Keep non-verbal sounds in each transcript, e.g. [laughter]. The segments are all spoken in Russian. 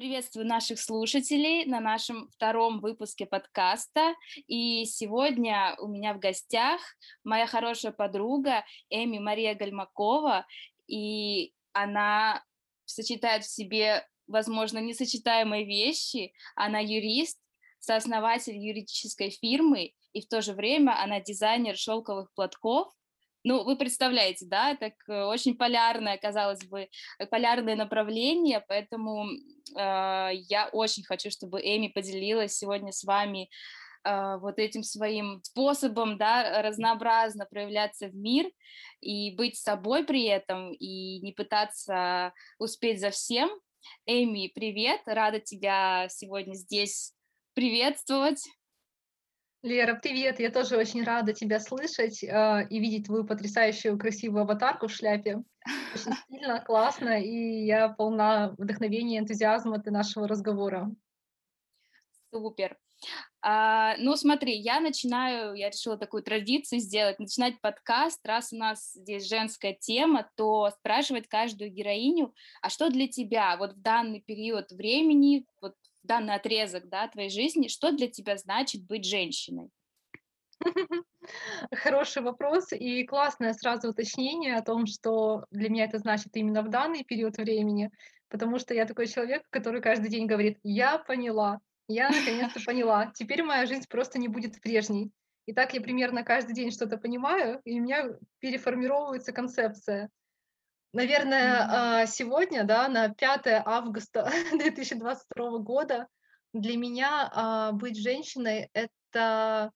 Приветствую наших слушателей на нашем втором выпуске подкаста. И сегодня у меня в гостях моя хорошая подруга Эми Мария Гальмакова. И она сочетает в себе, возможно, несочетаемые вещи. Она юрист, сооснователь юридической фирмы, и в то же время она дизайнер шелковых платков ну, вы представляете, да, так э, очень полярное, казалось бы, э, полярное направление, поэтому э, я очень хочу, чтобы Эми поделилась сегодня с вами э, вот этим своим способом, да, разнообразно проявляться в мир и быть собой при этом, и не пытаться успеть за всем. Эми, привет, рада тебя сегодня здесь приветствовать. Лера, привет! Я тоже очень рада тебя слышать э, и видеть твою потрясающую красивую аватарку в шляпе. Очень стильно, классно, и я полна вдохновения и энтузиазма от нашего разговора. Супер. А, ну, смотри, я начинаю, я решила такую традицию сделать, начинать подкаст, раз у нас здесь женская тема, то спрашивать каждую героиню, а что для тебя вот в данный период времени, вот данный отрезок да, твоей жизни, что для тебя значит быть женщиной? [laughs] Хороший вопрос и классное сразу уточнение о том, что для меня это значит именно в данный период времени, потому что я такой человек, который каждый день говорит, я поняла, я наконец-то [laughs] поняла, теперь моя жизнь просто не будет прежней. И так я примерно каждый день что-то понимаю, и у меня переформировывается концепция. Наверное, а, сегодня, да, на 5 августа [laughs] 2022 года для меня а, быть женщиной — это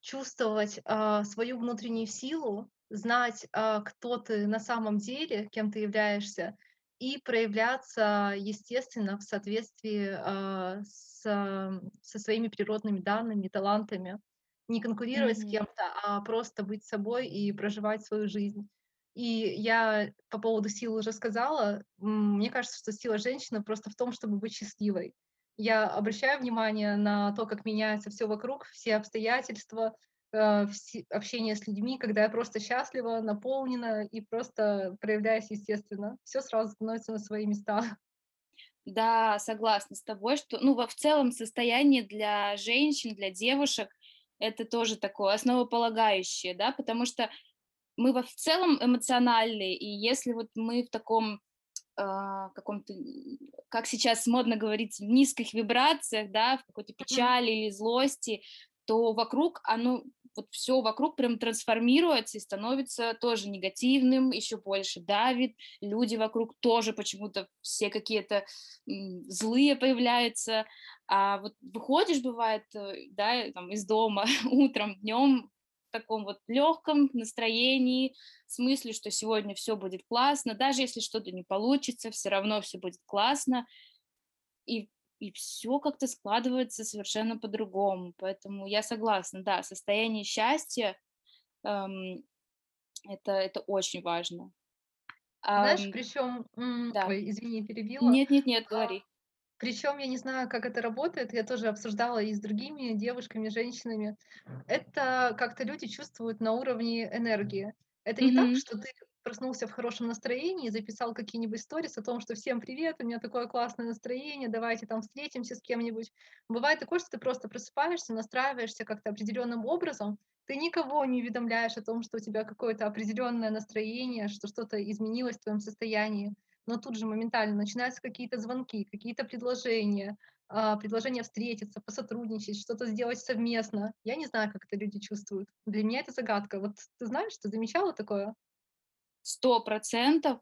чувствовать а, свою внутреннюю силу, знать, кто ты на самом деле, кем ты являешься, и проявляться, естественно, в соответствии с, со своими природными данными, талантами. Не конкурировать mm-hmm. с кем-то, а просто быть собой и проживать свою жизнь. И я по поводу силы уже сказала, мне кажется, что сила женщины просто в том, чтобы быть счастливой. Я обращаю внимание на то, как меняется все вокруг, все обстоятельства, э, общение с людьми, когда я просто счастлива, наполнена и просто проявляюсь естественно. Все сразу становится на свои места. [laughs] Да, согласна с тобой, что ну, в целом состояние для женщин, для девушек это тоже такое основополагающее, да, потому что мы в целом эмоциональные, и если вот мы в таком э, каком-то, как сейчас модно говорить, в низких вибрациях, да, в какой-то печали или злости, то вокруг оно, вот все вокруг прям трансформируется и становится тоже негативным, еще больше давит, люди вокруг тоже почему-то все какие-то злые появляются, а вот выходишь, бывает, э, да, там, из дома [laughs] утром, днем, таком вот легком настроении, с мыслью, что сегодня все будет классно, даже если что-то не получится, все равно все будет классно, и, и все как-то складывается совершенно по-другому. Поэтому я согласна, да, состояние счастья эм, это, это очень важно. Знаешь, эм, причем, да. ой, извини, перебила. Нет, нет, нет, говори. Причем я не знаю, как это работает. Я тоже обсуждала и с другими девушками, женщинами. Это как-то люди чувствуют на уровне энергии. Это не так, что ты проснулся в хорошем настроении, записал какие-нибудь сторис о том, что всем привет, у меня такое классное настроение, давайте там встретимся с кем-нибудь. Бывает такое, что ты просто просыпаешься, настраиваешься как-то определенным образом, ты никого не уведомляешь о том, что у тебя какое-то определенное настроение, что что-то изменилось в твоем состоянии но тут же моментально начинаются какие-то звонки, какие-то предложения, а, предложения встретиться, посотрудничать, что-то сделать совместно. Я не знаю, как это люди чувствуют. Для меня это загадка. Вот ты знаешь, ты замечала такое? Сто процентов.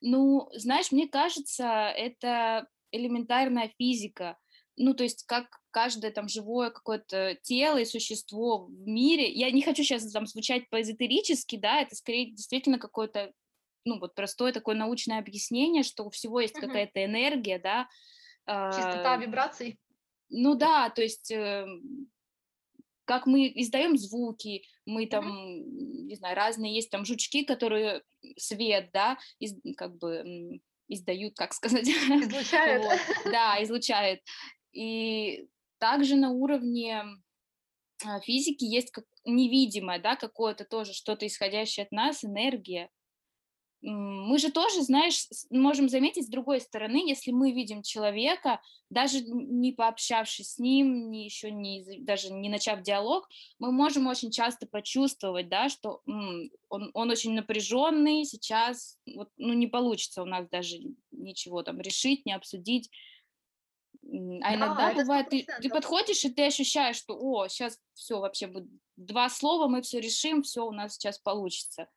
Ну, знаешь, мне кажется, это элементарная физика. Ну, то есть как каждое там живое какое-то тело и существо в мире. Я не хочу сейчас там звучать поэзотерически, да, это скорее действительно какое-то ну, вот простое такое научное объяснение, что у всего есть угу. какая-то энергия, да. Частота вибраций. Ну да, то есть э, как мы издаем звуки, мы там, mm не знаю, разные есть там жучки, которые свет, да, из, как бы издают, как сказать. [laughs] Излучают. вот. Да, [laughs] излучают. И также на уровне а, физики есть как невидимое, да, какое-то тоже что-то исходящее от нас, энергия. Мы же тоже, знаешь, можем заметить с другой стороны, если мы видим человека, даже не пообщавшись с ним, не еще не, даже не начав диалог, мы можем очень часто почувствовать, да, что м, он, он очень напряженный, сейчас вот, ну, не получится у нас даже ничего там решить, не обсудить. А иногда бывает, ты, ты подходишь, и ты ощущаешь, что, о, сейчас все вообще будет два слова, мы все решим, все у нас сейчас получится.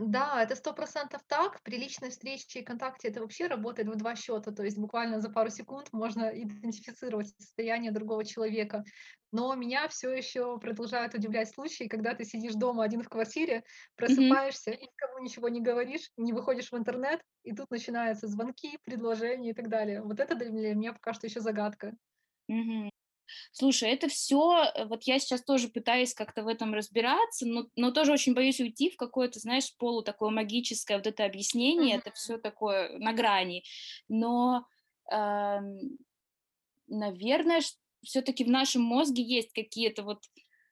Да, это сто процентов так. При личной встрече и контакте это вообще работает в 2 счета. То есть буквально за пару секунд можно идентифицировать состояние другого человека. Но меня все еще продолжают удивлять случаи, когда ты сидишь дома один в квартире, просыпаешься и никому ничего не говоришь, не выходишь в интернет, и тут начинаются звонки, предложения и так далее. Вот это для меня пока что еще загадка. Мгм. Слушай, это все, вот я сейчас тоже пытаюсь как-то в этом разбираться, но но тоже очень боюсь уйти в какое-то, знаешь, полу такое магическое вот это объяснение. Мгм. Это все такое на грани. Но, ам, наверное, все таки в нашем мозге есть какие-то вот,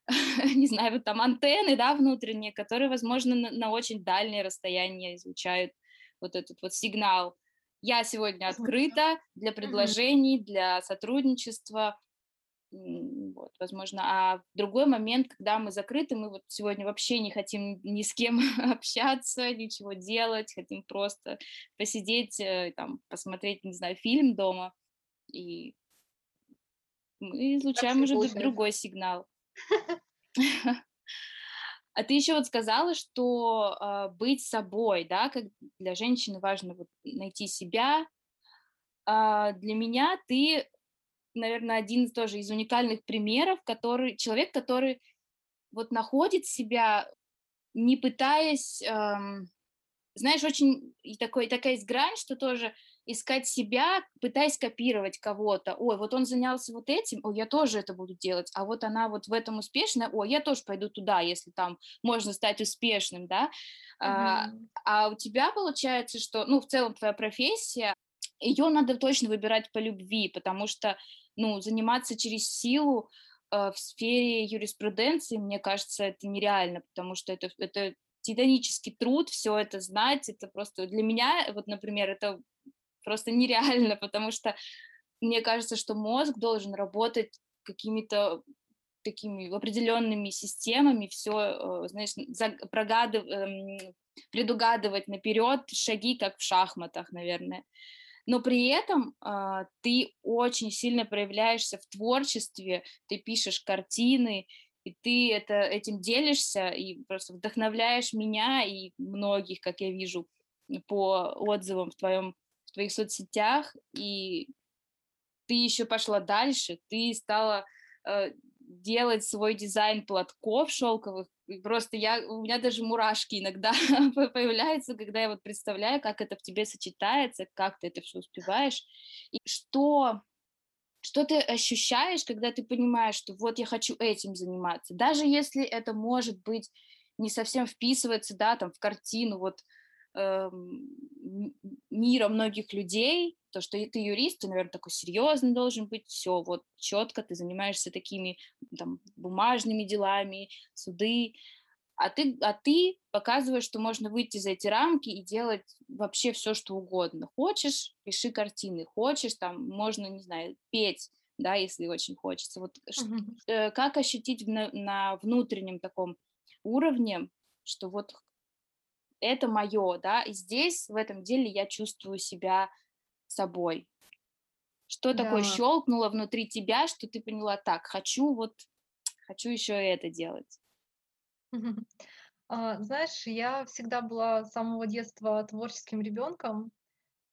[laughs] не знаю, вот там антенны, да, внутренние, которые, возможно, на на очень дальние расстояния излучают вот этот вот сигнал. Я сегодня открыта для предложений, для сотрудничества. Вот, возможно. А в другой момент, когда мы закрыты, мы вот сегодня вообще не хотим ни с кем [laughs] общаться, ничего делать, хотим просто посидеть, э, там, посмотреть, не знаю, фильм дома, и мы излучаем уже получается. другой сигнал. [laughs] А ты еще вот сказала, что а, быть собой, да, как для женщины важно вот найти себя. А, для меня ты, наверное, один тоже из уникальных примеров, который человек, который вот находит себя, не пытаясь, ам, знаешь, очень и такой, такая есть грань, что тоже искать себя, пытаясь копировать кого-то. Ой, вот он занялся вот этим, ой, я тоже это буду делать. А вот она вот в этом успешная, ой, я тоже пойду туда, если там можно стать успешным, да. А, Мгм. а у тебя получается, что, ну, в целом твоя профессия, ее надо точно выбирать по любви, потому что, ну, заниматься через силу, э, в сфере юриспруденции, мне кажется, это нереально, потому что это, это титанический труд, все это знать, это просто для меня, вот, например, это просто нереально, [laughs] потому что мне кажется, что мозг должен работать какими-то такими определенными системами, все, знаешь, за- прогадыв- эм, предугадывать наперед шаги, как в шахматах, наверное но при этом а, ты очень сильно проявляешься в творчестве, ты пишешь картины, и ты это, этим делишься и просто вдохновляешь меня и многих, как я вижу по отзывам в, твоем, в твоих соцсетях, и ты еще пошла дальше, ты стала э, делать свой дизайн платков шелковых. Просто я, у меня даже мурашки иногда [laughs] появляются, когда я вот представляю, как это в тебе сочетается, как ты это все успеваешь. И что, что ты ощущаешь, когда ты понимаешь, что вот я хочу этим заниматься. Даже если это может быть не совсем вписывается, да, там в картину, вот эм, мира многих людей, то, что ты юрист, ты, наверное, такой серьезный должен быть, все вот четко, ты занимаешься такими там бумажными делами, суды, а ты, а ты показываешь, что можно выйти за эти рамки и делать вообще все, что угодно. Хочешь, пиши картины, хочешь, там, можно, не знаю, петь, да, если очень хочется. Вот э, как ощутить на, на внутреннем таком уровне, что вот это мое, да, и здесь, в этом деле, я чувствую себя собой. Что такое Да. щелкнуло внутри тебя, что ты поняла, так, хочу вот, хочу еще и это делать. [laughs] А, знаешь, я всегда была с самого детства творческим ребенком,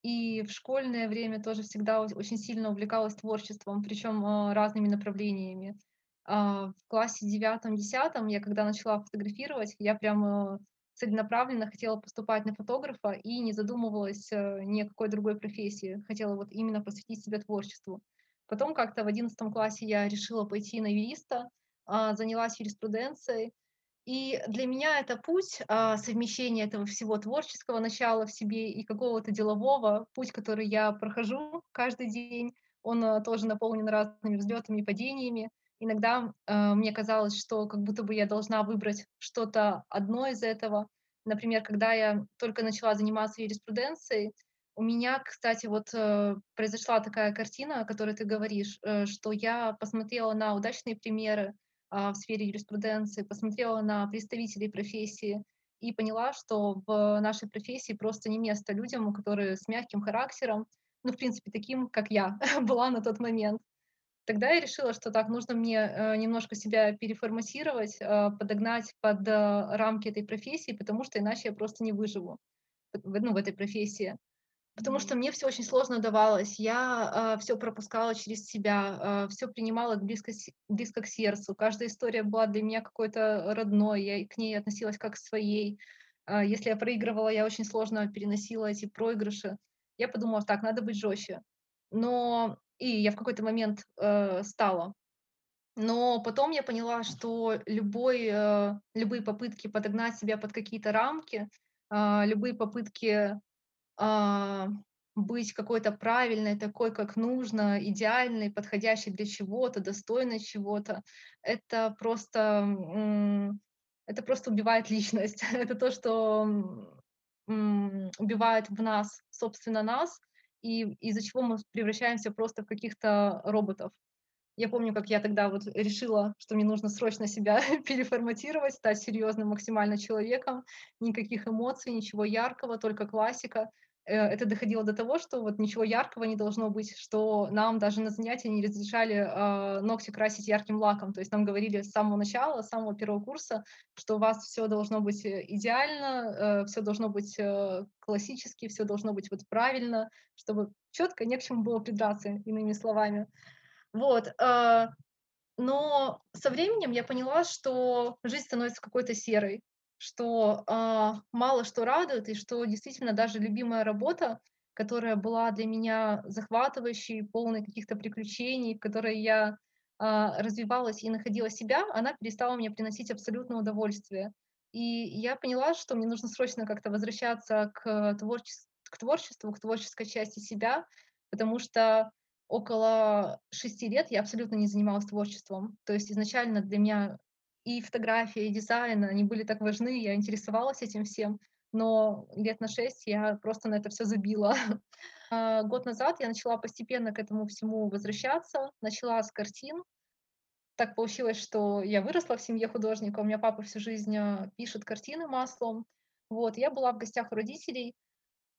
и в школьное время тоже всегда очень сильно увлекалась творчеством, причем, а, разными направлениями. А, в классе девятом-десятом я когда начала фотографировать, я прям, э, целенаправленно хотела поступать на фотографа и не задумывалась, э, ни о какой другой профессии. Хотела вот именно посвятить себя творчеству. Потом как-то в одиннадцатом классе я решила пойти на юриста, а, занялась юриспруденцией. И для меня это путь, а, совмещения этого всего творческого начала в себе и какого-то делового. Путь, который я прохожу каждый день, он, а, тоже наполнен разными взлетами и падениями. Иногда, а, мне казалось, что как будто бы я должна выбрать что-то одно из этого, Например, когда я только начала заниматься юриспруденцией, у меня, кстати, вот э, произошла такая картина, о которой ты говоришь, э, что я посмотрела на удачные примеры а, в сфере юриспруденции, посмотрела на представителей профессии и поняла, что в нашей профессии просто не место людям, которые с мягким характером, ну, в принципе, таким, как я [laughs] была на тот момент. Тогда я решила, что так, нужно мне э, немножко себя переформатировать, э, подогнать под э, рамки этой профессии, потому что иначе я просто не выживу в, ну, в этой профессии. Потому что мне все очень сложно давалось. Я э, все пропускала через себя, э, все принимала близко, близко к сердцу. Каждая история была для меня какой-то родной, я к ней относилась как к своей. Э, если я проигрывала, я очень сложно переносила эти проигрыши. Я подумала, так, надо быть жестче. Но и я в какой-то момент э, стала. Но потом я поняла, что любой, э, любые попытки подогнать себя под какие-то рамки, а, любые попытки а, быть какой-то правильной, такой, как нужно, идеальной, подходящей для чего-то, достойной чего-то, это просто, это просто убивает [laughs] личность. Это то, что убивает в нас, собственно, нас, и из-за чего мы превращаемся просто в каких-то роботов. Я помню, как я тогда вот решила, что мне нужно срочно себя [laughs] переформатировать, стать серьезным максимально человеком, никаких эмоций, ничего яркого, только классика. Э, Это доходило до того, что вот ничего яркого не должно быть, что нам даже на занятия не разрешали э, ногти красить ярким лаком. То есть нам говорили с самого начала, с самого первого курса, что у вас все должно быть э, идеально, все должно быть э, классически, все должно быть вот правильно, чтобы четко не к чему было придраться, иными словами. Вот, а, но со временем я поняла, что жизнь становится какой-то серой, что а, мало что радует, и что действительно даже любимая работа, которая была для меня захватывающей, полной каких-то приключений, в которой я а, развивалась и находила себя, она перестала мне приносить абсолютное удовольствие. И я поняла, что мне нужно срочно как-то возвращаться к творчеству, к творчеству, к творческой части себя, потому что около шести лет я абсолютно не занималась творчеством. То есть изначально для меня и фотография, и дизайн, они были так важны, я интересовалась этим всем, но лет на 6 я просто на это все забила. [laughs] А, год назад я начала постепенно к этому всему возвращаться, начала с картин. Так получилось, что я выросла в семье художника, у меня папа всю жизнь, а, пишет картины маслом. Вот, я была в гостях у родителей,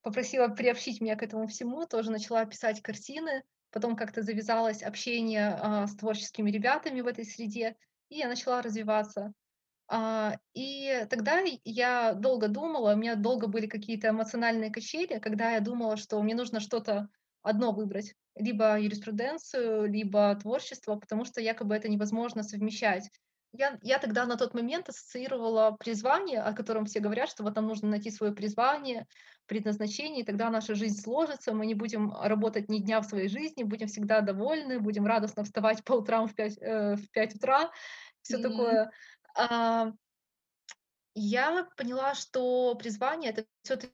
попросила приобщить меня к этому всему, тоже начала писать картины. Потом как-то завязалось общение а, с творческими ребятами в этой среде, и я начала развиваться. А, и тогда я долго думала, у меня долго были какие-то эмоциональные качели, когда я думала, что мне нужно что-то одно выбрать, либо юриспруденцию, либо творчество, потому что якобы это невозможно совмещать. Я, я тогда на тот момент ассоциировала призвание, о котором все говорят, что вот нам нужно найти свое призвание, предназначение, и тогда наша жизнь сложится, мы не будем работать ни дня в своей жизни, будем всегда довольны, будем радостно вставать по утрам в 5, э, в 5 утра, все Мгм. такое. А, я поняла, что призвание это все-таки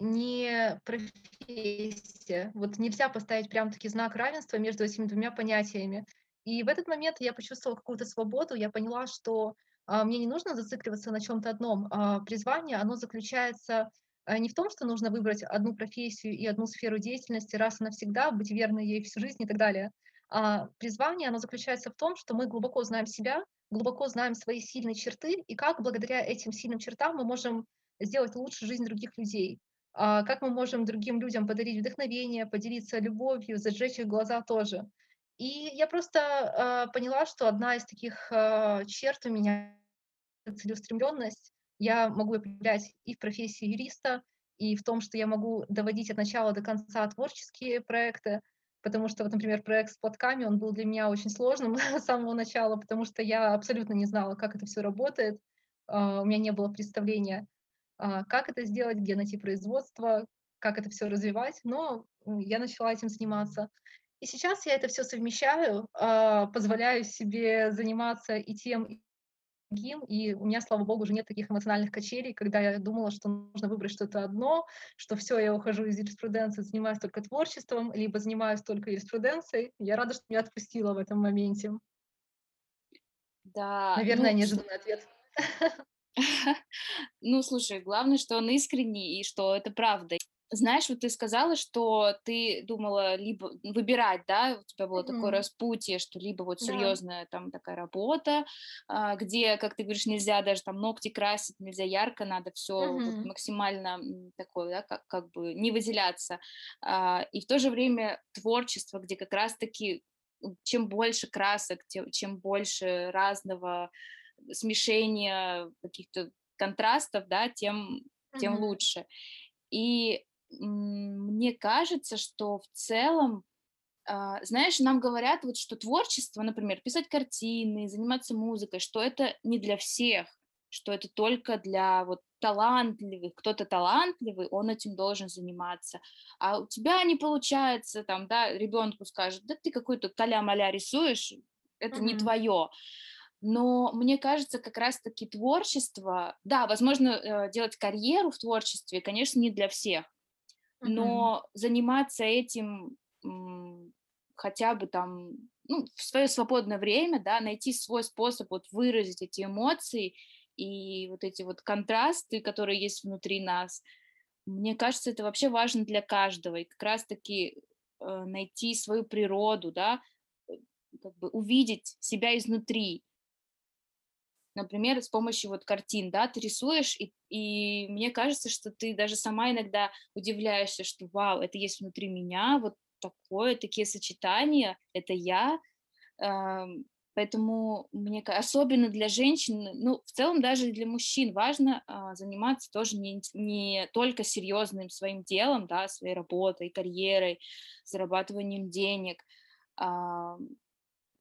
не профессия. Вот нельзя поставить прям таки знак равенства между этими двумя понятиями. И в этот момент я почувствовала какую-то свободу, я поняла, что а, мне не нужно зацикливаться на чем-то одном. А, призвание, оно заключается а, не в том, что нужно выбрать одну профессию и одну сферу деятельности раз и навсегда, быть верной ей всю жизнь и так далее. А призвание, оно заключается в том, что мы глубоко знаем себя, глубоко знаем свои сильные черты, и как благодаря этим сильным чертам мы можем сделать лучше жизнь других людей. А, как мы можем другим людям подарить вдохновение, поделиться любовью, зажечь их глаза тоже. И я просто а, поняла, что одна из таких а, черт у меня целеустремленность. Я могу ее проявлять и в профессии юриста, и в том, что я могу доводить от начала до конца творческие проекты, потому что, вот, например, проект с платками, он был для меня очень сложным [laughs] с самого начала, потому что я абсолютно не знала, как это все работает, а, у меня не было представления, как это сделать, где найти производство, как это все развивать, но я начала этим заниматься. И сейчас я это все совмещаю, а, позволяю себе заниматься и тем, и другим. И у меня, слава богу, уже нет таких эмоциональных качелей, когда я думала, что нужно выбрать что-то одно, что все, я ухожу из юриспруденции, занимаюсь только творчеством, либо занимаюсь только юриспруденцией. Я рада, что меня отпустила в этом моменте. Да, Наверное, ну, неожиданный ответ. [laughs] Ну, слушай, главное, что он искренний и что это правда. Знаешь, вот ты сказала, что ты думала либо выбирать, да, у тебя было такое Мгм. распутье, что либо вот Да. серьезная там такая работа, а, где, как ты говоришь, нельзя даже там ногти красить, нельзя ярко, надо все вот Мгм. максимально такое, да, как, как бы не выделяться. А, И в то же время творчество, где как раз-таки чем больше красок, тем, чем больше разного смешения каких-то контрастов, да, тем, тем Мгм. лучше. И мне кажется, что в целом, а, знаешь, нам говорят, вот, что творчество, например, писать картины, заниматься музыкой, что это не для всех, что это только для вот талантливых. Кто-то талантливый, он этим должен заниматься. А у тебя не получается, там, да, ребенку скажет, да ты какой-то каля-маля рисуешь, это не Мгм. твое. Но мне кажется, как раз-таки творчество, да, возможно, э, делать карьеру в творчестве, конечно, не для всех, Но заниматься этим хотя бы там, ну, в свое свободное время, да, найти свой способ вот выразить эти эмоции и вот эти вот контрасты, которые есть внутри нас, мне кажется, это вообще важно для каждого. И как раз-таки э, найти свою природу, да, э, как бы увидеть себя изнутри, Например, с помощью вот картин, да, ты рисуешь, и, и мне кажется, что ты даже сама иногда удивляешься, что вау, это есть внутри меня, вот такое, такие сочетания, это я. Поэтому мне особенно для женщин, ну, в целом даже для мужчин важно а, заниматься тоже не, не только серьезным своим делом, да, своей работой, карьерой, зарабатыванием денег, а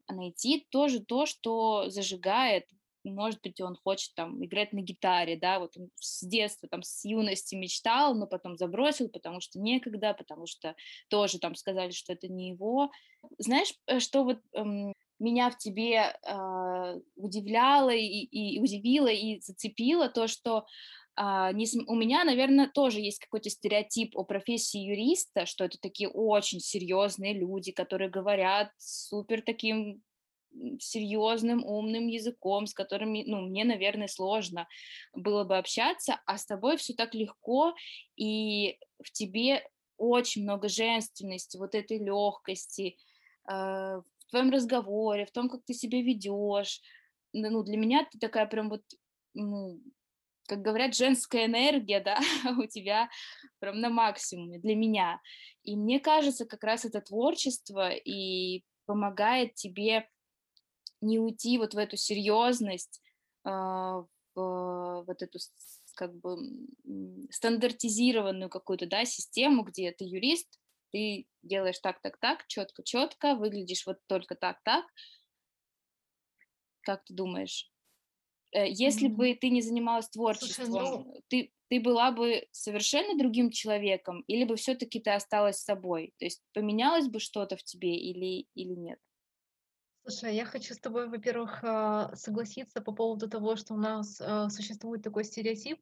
найти тоже то, что зажигает. Может быть, он хочет там играть на гитаре, да, вот он с детства, там, с юности мечтал, но потом забросил, потому что некогда, потому что тоже там сказали, что это не его. Знаешь, э, что вот эм, меня в тебе а, удивляло и, и удивило и зацепило то, что а, не у меня, наверное, тоже есть какой-то стереотип о профессии юриста, что это такие очень серьезные люди, которые говорят супер таким серьезным, умным языком, с которыми, ну, мне, наверное, сложно было бы общаться, а с тобой все так легко, и в тебе очень много женственности, вот этой легкости, э, в твоем разговоре, в том, как ты себя ведешь. Ну, для меня ты такая прям вот, ну, как говорят, женская энергия, [laughs] да, у тебя прям на максимуме для меня. И мне кажется, как раз это творчество и помогает тебе не уйти вот в эту серьезность, а, в вот эту как бы, стандартизированную какую-то, да, систему, где ты юрист, ты делаешь так так так, четко четко, выглядишь вот только так так. Как ты думаешь? Э, если Мгм. бы ты не занималась Слушай, ну творчеством, ты ты была бы совершенно другим человеком или бы все таки ты осталась собой? То есть поменялось бы что-то в тебе или или нет? Слушай, я хочу с тобой, во-первых, а, согласиться по поводу того, что у нас а, существует такой стереотип,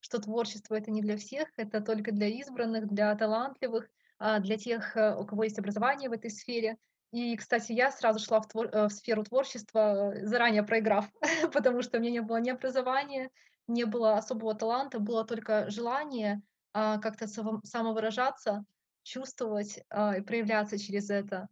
что творчество это не для всех, это только для избранных, для талантливых, а, для тех, э, у кого есть образование в этой сфере. И, кстати, я сразу шла в, твор- э, в сферу творчества, э, заранее проиграв, [laughs] потому что у меня не было ни образования, не было особого таланта, было только желание как-то само- самовыражаться, чувствовать и проявляться через это.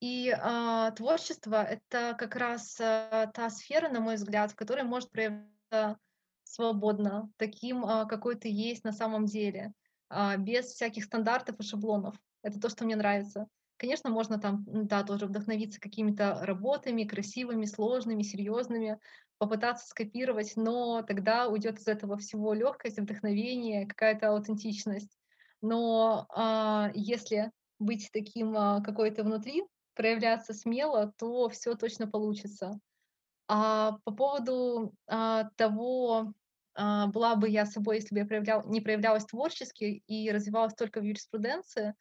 И, а, творчество- это как раз, а, та сфера, на мой взгляд, в которой может проявиться свободно, таким, а, какой ты есть на самом деле, а, без всяких стандартов и шаблонов. Это то, что мне нравится. Конечно, можно там, да, тоже вдохновиться какими-то работами красивыми, сложными, серьезными, попытаться скопировать, но тогда уйдет из этого всего легкость, вдохновение, какая-то аутентичность. Но, а, если быть таким, а, какой ты внутри, проявляться смело, то все точно получится. А по поводу, а, того, а, была бы я собой, если бы я проявлял не проявлялась творчески и развивалась только в юриспруденции,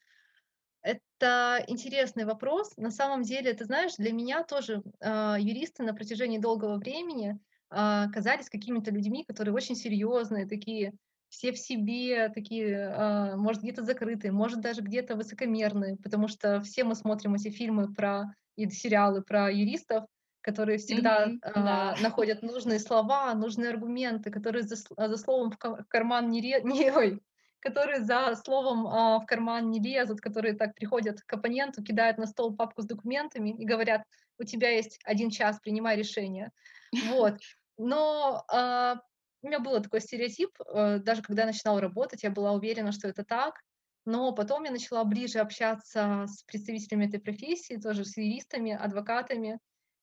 это интересный вопрос. На самом деле, ты знаешь, для меня тоже, а, юристы на протяжении долгого времени, а, казались какими-то людьми, которые очень серьезные, такие все в себе, такие, а, может, где-то закрытые, может, даже где-то высокомерные, потому что все мы смотрим эти фильмы про и сериалы про юристов, которые всегда Мгм. Да. а, находят нужные слова, нужные аргументы, которые за, а, за словом в ка- в карман не, ре- [laughs] не ой, которые за словом а, в карман не лезут, которые так приходят к оппоненту, кидают на стол папку с документами и говорят, у тебя есть один час, принимай решение. Вот. Но а, у меня был такой стереотип, э, даже когда я начинала работать, я была уверена, что это так, но потом я начала ближе общаться с представителями этой профессии, тоже с юристами, адвокатами,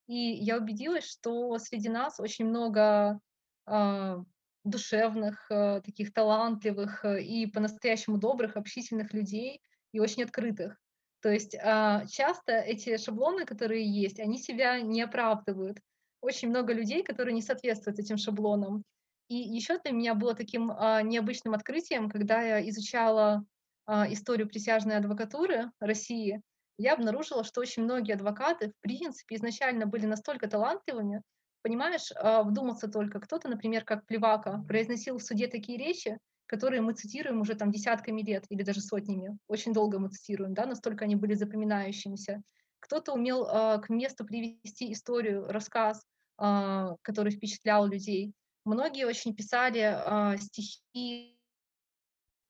и я убедилась, что среди нас очень много а, душевных, э, таких талантливых э, и по-настоящему добрых, общительных людей и очень открытых. То есть а, часто эти шаблоны, которые есть, они себя не оправдывают. Очень много людей, которые не соответствуют этим шаблонам. И еще для меня было таким а, необычным открытием, когда я изучала а, историю присяжной адвокатуры России, я обнаружила, что очень многие адвокаты, в принципе, изначально были настолько талантливыми, понимаешь, а, вдуматься только, кто-то, например, как Плевака, произносил в суде такие речи, которые мы цитируем уже там десятками лет или даже сотнями, очень долго мы цитируем, да, настолько они были запоминающимися. Кто-то умел к месту привести историю, рассказ, который впечатлял людей. Многие очень писали а, стихи,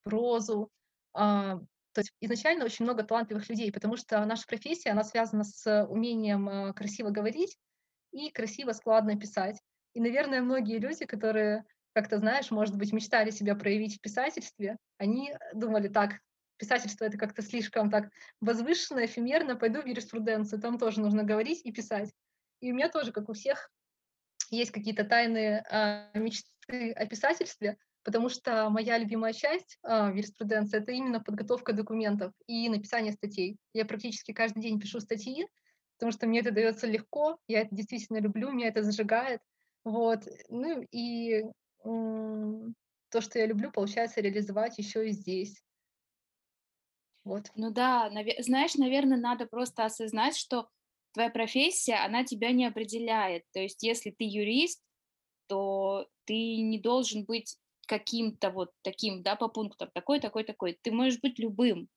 прозу. А, то есть изначально очень много талантливых людей, потому что наша профессия, она связана с умением а, красиво говорить и красиво, складно писать. И, наверное, многие люди, которые, как то знаешь, может быть, мечтали себя проявить в писательстве, они думали, так, писательство это как-то слишком так возвышенно, эфемерно, пойду в юриспруденцию, там тоже нужно говорить и писать. И у меня тоже, как у всех, есть какие-то тайные а, мечты о писательстве, потому что моя любимая часть а, в юриспруденции это именно подготовка документов и написание статей. Я практически каждый день пишу статьи, потому что мне это дается легко, я это действительно люблю, меня это зажигает. Вот. Ну и то, что я люблю, получается реализовать еще и здесь. Вот. Ну да, наве- знаешь, наверное, надо просто осознать, что твоя профессия, она тебя не определяет. То есть, если ты юрист, то ты не должен быть каким-то вот таким, да, по пунктам, такой, такой, такой. Ты можешь быть любым,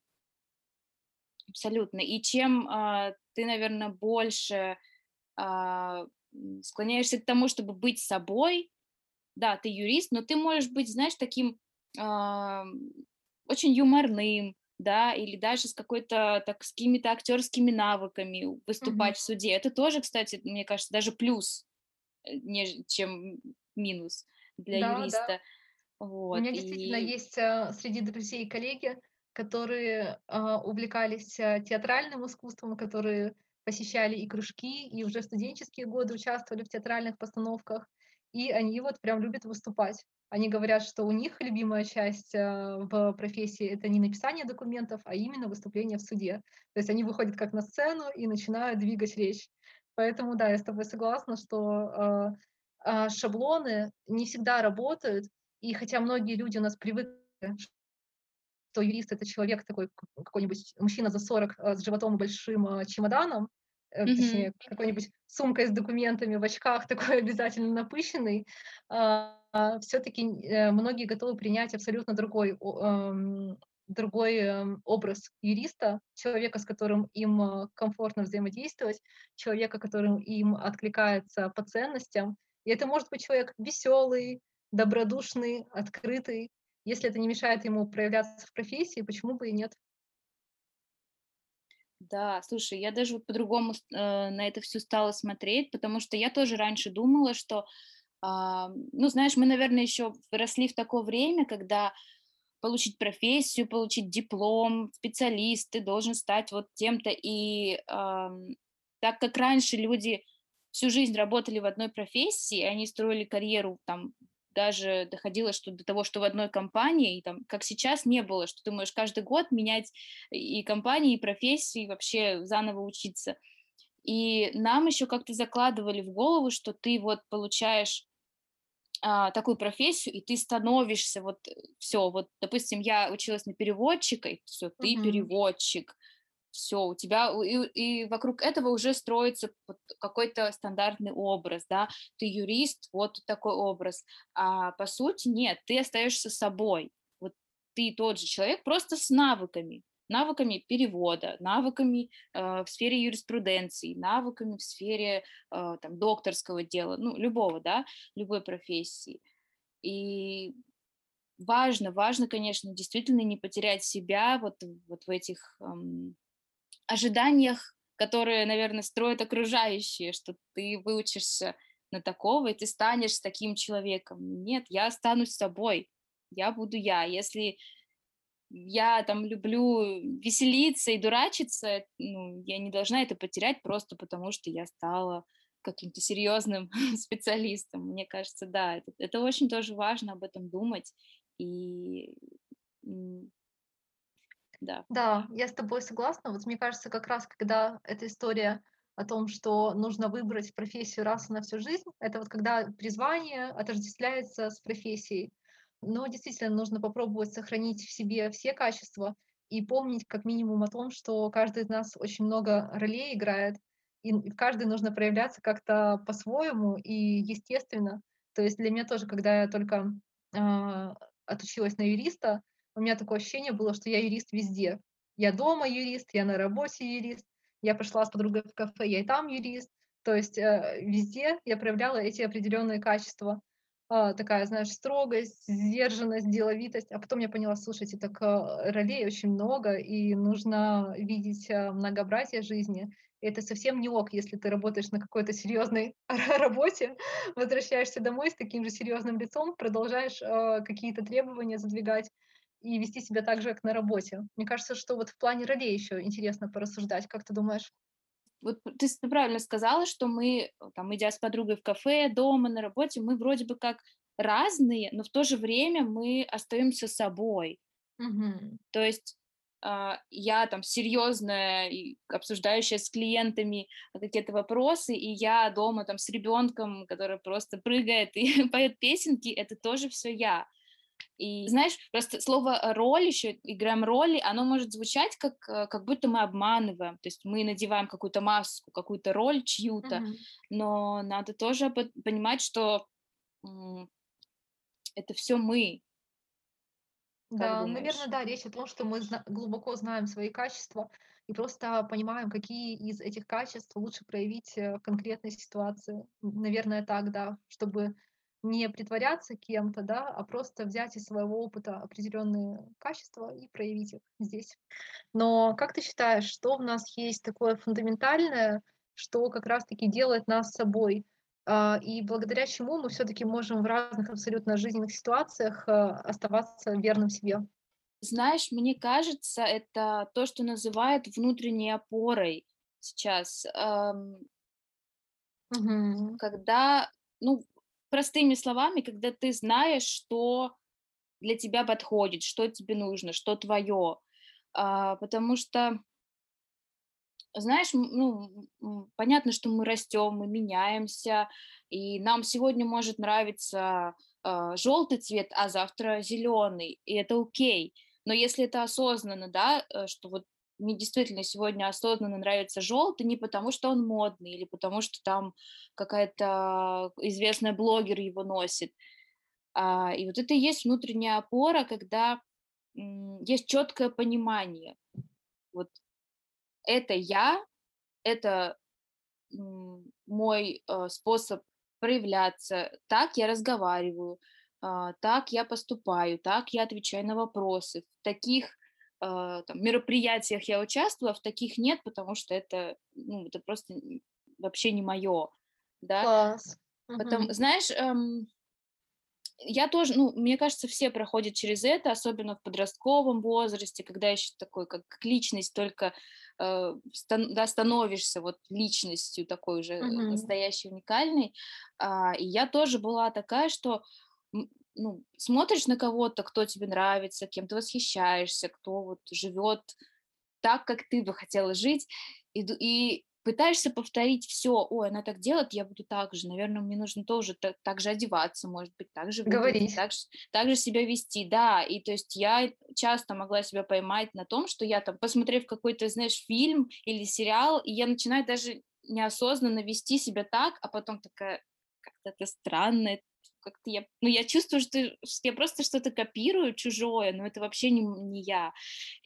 абсолютно. И чем а, ты, наверное, больше м, склоняешься к тому, чтобы быть собой, да, ты юрист, но ты можешь быть, знаешь, таким а, очень юморным, да, или даже с какой-то, так, с какими-то актерскими навыками выступать в суде. Это тоже, кстати, мне кажется, даже плюс, э, неж- чем минус для Да, да. юриста. У Вот, меня действительно и... есть, а, среди друзей коллеги, которые, а, увлекались, театральным искусством, которые посещали и кружки, и уже в студенческие годы участвовали в театральных постановках, и они вот прям любят выступать. Они говорят, что у них любимая часть, а, в профессии- это не написание документов, а именно выступление в суде. То есть они выходят как на сцену и начинают двигать речь. Поэтому да, я с тобой согласна, что, а, а, шаблоны не всегда работают, и хотя многие люди у нас привыкли, что юрист- это человек такой, какой-нибудь мужчина за 40, а, с животом и большим, а, чемоданом, э, Мгм. точнее, какой-нибудь сумкой с документами в очках, [laughs] такой обязательно напыщенный, все таки многие готовы принять абсолютно другой ам, другой, эм, образ юриста, человека, с которым им, а, комфортно взаимодействовать, человека, которым им откликается по ценностям. И это может быть человек веселый, добродушный, открытый. Если это не мешает ему проявляться в профессии, почему бы и нет? Да, слушай, я даже вот по-другому э, на это все стала смотреть, потому что я тоже раньше думала, что, а, ну, знаешь, мы, наверное, еще росли в такое время, когда получить профессию, получить диплом, специалист, ты должен стать вот тем-то. И ам, так как раньше люди всю жизнь работали в одной профессии, они строили карьеру там даже доходило что до того, что в одной компании, там, как сейчас, не было, что ты можешь каждый год менять и компании, и профессии, и вообще заново учиться. И нам еще как-то закладывали в голову, что ты вот получаешь а, такую профессию, и ты становишься вот все, вот, допустим, я училась на переводчика, и все, ты Мгм. переводчик, все, у тебя, и, и вокруг этого уже строится какой-то стандартный образ, да, ты юрист, вот такой образ, а по сути нет, ты остаешься собой, вот ты тот же человек, просто с навыками, навыками перевода, навыками э, в сфере юриспруденции, навыками в сфере э, там, докторского дела, ну, любого, да, любой профессии. И важно, важно, конечно, действительно не потерять себя вот, вот в этих эм, ожиданиях, которые, наверное, строят окружающие, что ты выучишься на такого, и ты станешь таким человеком. Нет, я останусь собой, я буду я. Если я там люблю веселиться и дурачиться, ну, я не должна это потерять просто потому, что я стала каким-то серьезным [laughs] специалистом. Мне кажется, да, это, это очень тоже важно об этом думать. И да. Да, я с тобой согласна. Вот мне кажется, как раз когда эта история о том, что нужно выбрать профессию раз и на всю жизнь, это вот когда призвание отождествляется с профессией. Но действительно нужно попробовать сохранить в себе все качества и помнить как минимум о том, что каждый из нас очень много ролей играет, и в каждой нужно проявляться как-то по-своему и естественно. То есть для меня тоже, когда я только э, отучилась на юриста, у меня такое ощущение было, что я юрист везде. Я дома юрист, я на работе юрист, я пошла с подругой в кафе, я и там юрист. То есть э, везде я проявляла эти определенные качества. А, такая, знаешь, строгость, сдержанность, деловитость. А потом я поняла, слушайте, так а, ролей очень много, и нужно видеть а, многообразие жизни. Это совсем не ок, если ты работаешь на какой-то серьезной [laughs] работе, возвращаешься домой с таким же серьезным лицом, продолжаешь какие-то требования задвигать и вести себя так же, как на работе. Мне кажется, что вот в плане ролей еще интересно порассуждать. Как ты думаешь? вот ты, правильно сказала, что мы, там, идя с подругой в кафе, дома, на работе, мы вроде бы как разные, но в то же время мы остаемся собой. Угу. То есть э, я там серьезная, обсуждающая с клиентами какие-то вопросы, и я дома там с ребенком, который просто прыгает и [laughs] поет песенки, это тоже все я. И знаешь, просто слово роль еще, играем роли, оно может звучать как, э, как будто мы обманываем, то есть мы надеваем какую-то маску, какую-то роль чью-то, mm-hmm. но надо тоже понимать, что это все мы. да, наверное, да, речь о том, что мы зна- глубоко знаем свои качества и просто понимаем, какие из этих качеств лучше проявить э, в конкретной ситуации. Наверное, так, да, чтобы не притворяться кем-то, да, а просто взять из своего опыта определенные качества и проявить их здесь. Но как ты считаешь, что в нас есть такое фундаментальное, что как раз-таки делает нас собой, а, и благодаря чему мы все-таки можем в разных абсолютно жизненных ситуациях а, оставаться верным себе? Знаешь, мне кажется, это то, что называют внутренней опорой сейчас. Угу. Когда, ну, простыми словами, когда ты знаешь, что для тебя подходит, что тебе нужно, что твое. А, потому что, знаешь, ну, понятно, что мы растем, мы меняемся, и нам сегодня может нравиться а, желтый цвет, а завтра зеленый, и это окей. Но если это осознанно, да, э, что вот мне действительно сегодня осознанно нравится желтый не потому, что он модный или потому, что там какая-то известная блогер его носит. А, и вот это и есть внутренняя опора, когда м, есть четкое понимание. Вот это я, это мой э, способ проявляться, так я разговариваю, э, так я поступаю, так я отвечаю на вопросы. В таких там, мероприятиях я участвовала, в таких нет, потому что это, ну, это просто вообще не мое, да. Класс. Потом, угу. знаешь, эм, я тоже, ну, мне кажется, все проходят через это, особенно в подростковом возрасте, когда еще такой, как, как личность, только э, стан, да, становишься вот личностью такой уже угу. настоящей, уникальной. А, и я тоже была такая, что ну, смотришь на кого-то, кто тебе нравится, кем ты восхищаешься, кто вот живет так, как ты бы хотела жить, и, и пытаешься повторить все, ой, она так делает, я буду так же, наверное, мне нужно тоже так, так же одеваться, может быть, так же выглядеть, так, так же себя вести, да, и то есть я часто могла себя поймать на том, что я там, посмотрев какой-то, знаешь, фильм или сериал, и я начинаю даже неосознанно вести себя так, а потом такая, как-то это странно, как-то я, ну, я чувствую, что, я просто что-то копирую чужое, но это вообще не, не я.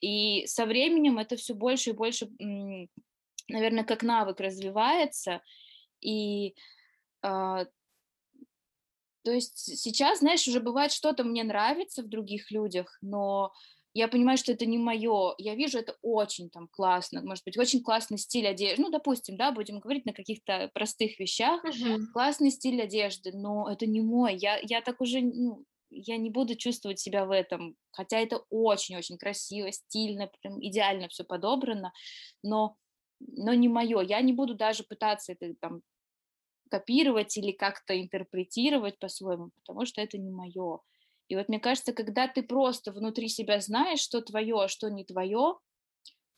И со временем это все больше и больше, наверное, как навык развивается, и а, то есть сейчас, знаешь, уже бывает что-то мне нравится в других людях, но я понимаю, что это не мое, я вижу это очень там классно, может быть, очень классный стиль одежды, ну, допустим, да, будем говорить на каких-то простых вещах, uh-huh. классный стиль одежды, но это не мой, я, я так уже, ну, я не буду чувствовать себя в этом, хотя это очень-очень красиво, стильно, прям идеально все подобрано, но, но не мое, я не буду даже пытаться это там копировать или как-то интерпретировать по-своему, потому что это не мое. И вот мне кажется, когда ты просто внутри себя знаешь, что твое, а что не твое,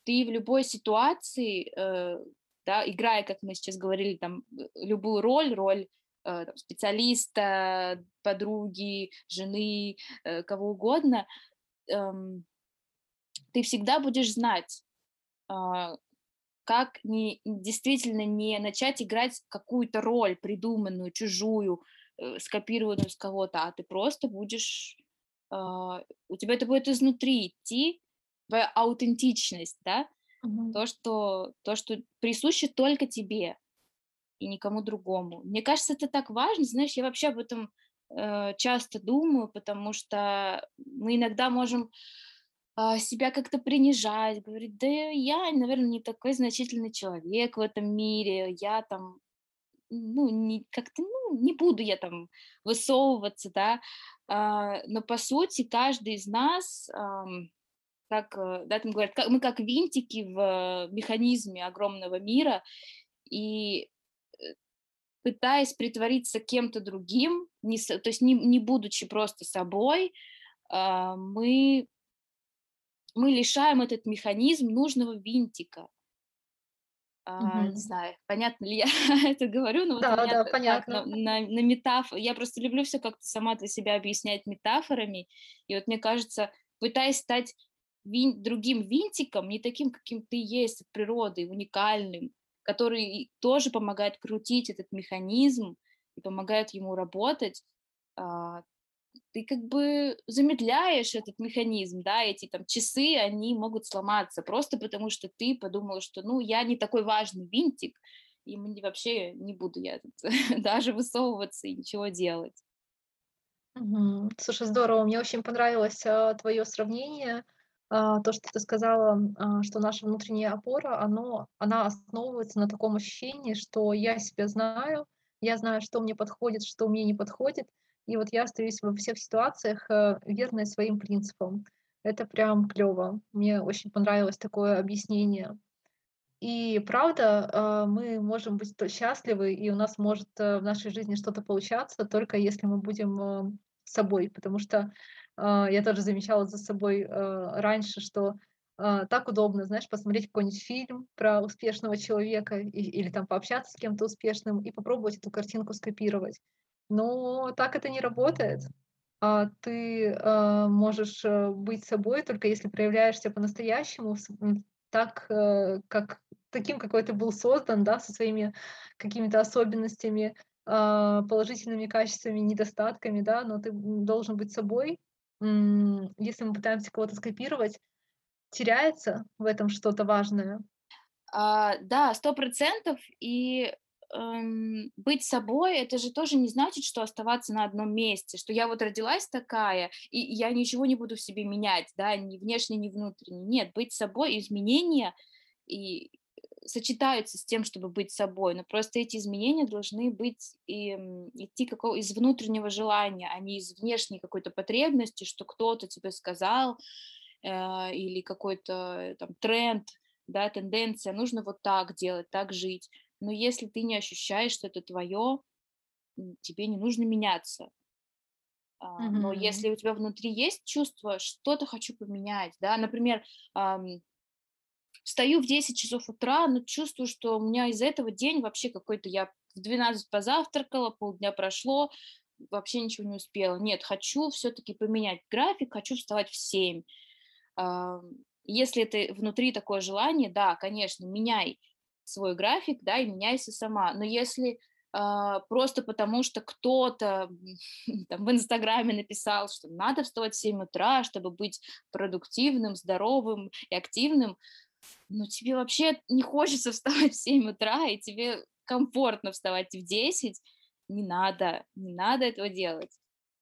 ты в любой ситуации, э, да, играя, как мы сейчас говорили, там э, любую роль, роль э, там, специалиста, подруги, жены, э, кого угодно, э, ты всегда будешь знать, э, как не, действительно не начать играть какую-то роль придуманную, чужую, Э, скопированную с кого-то, а ты просто будешь, э, у тебя это будет изнутри идти, твоя аутентичность, да, угу. то, что, то, что присуще только тебе и никому другому. Мне кажется, это так важно, знаешь, я вообще об этом э, часто думаю, потому что мы иногда можем э, себя как-то принижать, говорить, да я, наверное, не такой значительный человек в этом мире, я там ну, не, как-то, ну, не буду я там высовываться, да, а, но по сути каждый из нас, как, э, да, там говорят, мы как винтики в механизме огромного мира, и э, пытаясь притвориться кем-то другим, не, то есть не, не будучи просто собой, а, мы, мы лишаем этот механизм нужного винтика. А, не знаю, понятно ли я [laughs] это говорю, но вот Да, меня да, понятно. на, на, на метафор, я просто люблю все как-то сама для себя объяснять метафорами, и вот мне кажется, пытаясь стать вин- другим винтиком, не таким, каким ты есть от природы, уникальным, который тоже помогает крутить этот механизм и помогает ему работать, а, ты как бы замедляешь этот механизм, да, эти там часы, они могут сломаться просто потому, что ты подумал, что, ну, я не такой важный винтик, и мне вообще не буду я тут [laughs] даже высовываться и ничего делать. Мгм. Слушай, здорово. Мне очень понравилось а, твое сравнение, а, то, что ты сказала, а, что наша внутренняя опора, оно, она основывается на таком ощущении, что я себя знаю, я знаю, что мне подходит, что мне не подходит, и вот я остаюсь во всех ситуациях э, верной своим принципам. Это прям клево. Мне очень понравилось такое объяснение. И правда, э, мы можем быть счастливы, и у нас может э, в нашей жизни что-то получаться, только если мы будем собой. Потому что я тоже замечала за собой раньше, что так удобно, знаешь, посмотреть какой-нибудь фильм про успешного человека или там пообщаться с кем-то успешным и попробовать эту картинку скопировать. Но так это не работает. А, ты, а, можешь, э, быть собой, только если проявляешься по-настоящему, так, э, как таким, какой ты был создан, да, со своими какими-то особенностями, а, положительными качествами, недостатками, да, но ты, должен быть собой. Если мы пытаемся кого-то скопировать, теряется в этом что-то важное. А, да, сто процентов. И эм, быть собой, это же тоже не значит, что оставаться на одном месте, что я вот родилась такая, и я ничего не буду в себе менять, да, ни внешне, ни внутренне. Нет, быть собой, изменения и сочетаются с тем, чтобы быть собой, но просто эти изменения должны быть и, идти какого, из внутреннего желания, а не из внешней какой-то потребности, что кто-то тебе сказал, э, или какой-то там тренд, да, тенденция, нужно вот так делать, так жить. Но если ты не ощущаешь, что это твое, тебе не нужно меняться. А, но если у тебя внутри есть чувство, что-то хочу поменять, да, например, ам, встаю в 10 часов утра, но чувствую, что у меня из-за этого день вообще какой-то, я в 12 позавтракала, полдня прошло, вообще ничего не успела. Нет, хочу все-таки поменять график, хочу вставать в 7. Ам, Если это внутри такое желание, да, конечно, меняй свой график, да, и меняйся сама. Но если а, просто потому, что кто-то [laughs] там, в Инстаграме написал, что надо вставать в 7 утра, чтобы быть продуктивным, здоровым и активным, но тебе вообще не хочется [laughs] вставать в 7 утра, и тебе комфортно вставать в 10, не надо, не надо этого делать.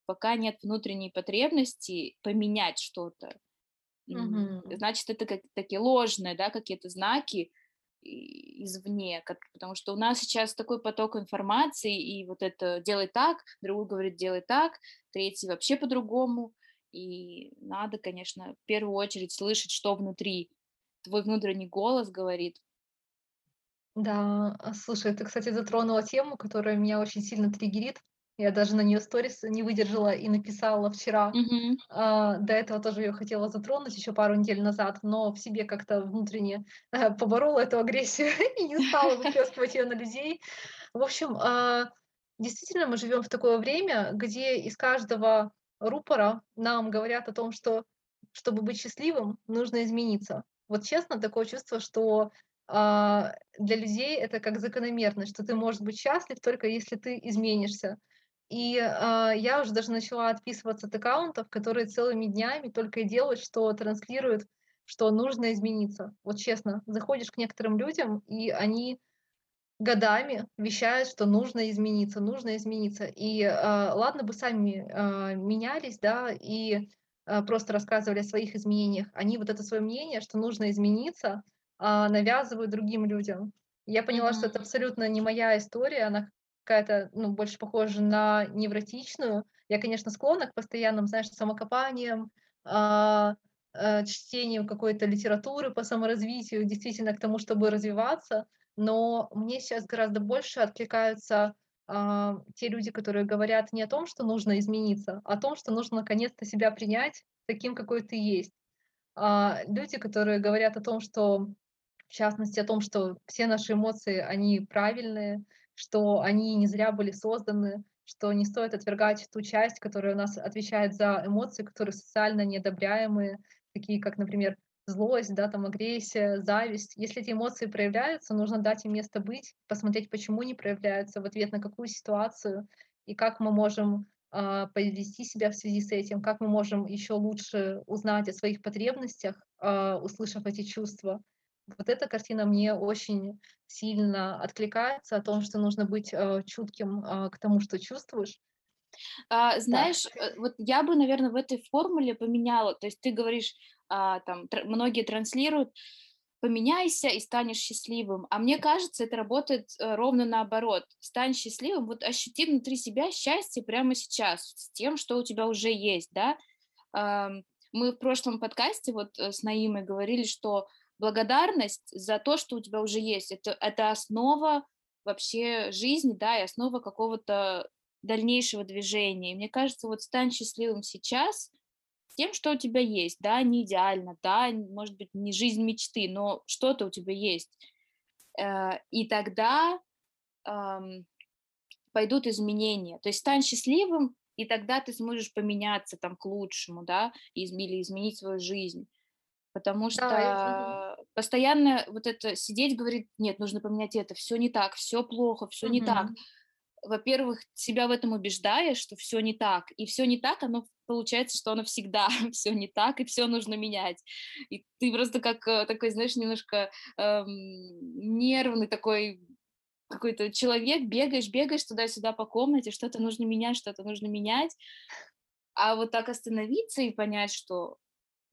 Пока нет внутренней потребности поменять что-то, Мгм. значит, это как такие ложные, да, какие-то знаки, извне, потому что у нас сейчас такой поток информации, и вот это делай так, другой говорит делай так, третий вообще по-другому, и надо, конечно, в первую очередь слышать, что внутри. Твой внутренний голос говорит. Да, слушай, ты, кстати, затронула тему, которая меня очень сильно триггерит. Я даже на нее сторис не выдержала и написала вчера. Мгм. А, до этого тоже ее хотела затронуть еще пару недель назад, но в себе как-то внутренне э, поборола эту агрессию [laughs] и не стала выплескивать ее на людей. В общем, а, действительно, мы живем в такое время, где из каждого рупора нам говорят о том, что чтобы быть счастливым, нужно измениться. Вот честно, такое чувство, что а, для людей это как закономерность, что ты можешь быть счастлив только если ты изменишься. И, а, я уже даже начала отписываться от аккаунтов, которые целыми днями только и делают, что транслируют, что нужно измениться. Вот честно, заходишь к некоторым людям, и они годами вещают, что нужно измениться, нужно измениться. И, а, ладно бы сами, а, менялись, да, и, а, просто рассказывали о своих изменениях. Они вот это свое мнение, что нужно измениться, а, навязывают другим людям. Я поняла, что это абсолютно не моя история, она какая-то, ну, больше похожа на невротичную. Я, конечно, склонна к постоянным, знаешь, самокопаниям, а, э, чтению какой-то литературы по саморазвитию, действительно к тому, чтобы развиваться. Но мне сейчас гораздо больше откликаются, а, те люди, которые говорят не о том, что нужно измениться, а о том, что нужно наконец-то себя принять таким, какой ты есть. А, люди, которые говорят о том, что в частности, о том, что все наши эмоции, они правильные, что они не зря были созданы, что не стоит отвергать ту часть, которая у нас отвечает за эмоции, которые социально неодобряемые, такие как, например, злость, да, там агрессия, зависть. Если эти эмоции проявляются, нужно дать им место быть, посмотреть, почему они проявляются, в ответ на какую ситуацию, и как мы можем а, повести себя в связи с этим, как мы можем еще лучше узнать о своих потребностях, а, услышав эти чувства. Вот эта картина мне очень сильно откликается о том, что нужно быть, э, чутким, а, к тому, что чувствуешь. А, Да. знаешь, э, вот я бы, наверно, в этой формуле поменяла. То есть ты говоришь, а, там тр многие транслируют: "Поменяйся и станешь счастливым". А мне кажется, это работает, э, ровно наоборот. Стань счастливым, вот ощути внутри себя счастье прямо сейчас с тем, что у тебя уже есть, да. Мы в прошлом подкасте вот, э, с Наимой говорили, что благодарность за то, что у тебя уже есть- это это основа вообще жизни, да, и основа какого-то дальнейшего движения. И мне кажется, вот стань счастливым сейчас тем, что у тебя есть. Да, не идеально, да, может быть, не жизнь мечты, но что-то у тебя есть. Э, и тогда, пойдут изменения. То есть стань счастливым, и тогда ты сможешь поменяться там к лучшему, да, или изменить свою жизнь. Потому Да, что постоянно вот это сидеть, говорить: "Нет, нужно поменять это, всё не так, всё плохо, всё не так". Во-первых, себя в этом убеждаешь, что всё не так, и всё не так, оно получается, что оно всегда [laughs] всё не так, и всё нужно менять. И ты просто как, э, такой, знаешь, немножко, эм, нервный такой какой-то человек, бегаешь бегаешь туда-сюда по комнате, что-то нужно менять, что-то нужно менять. А вот так остановиться и понять, что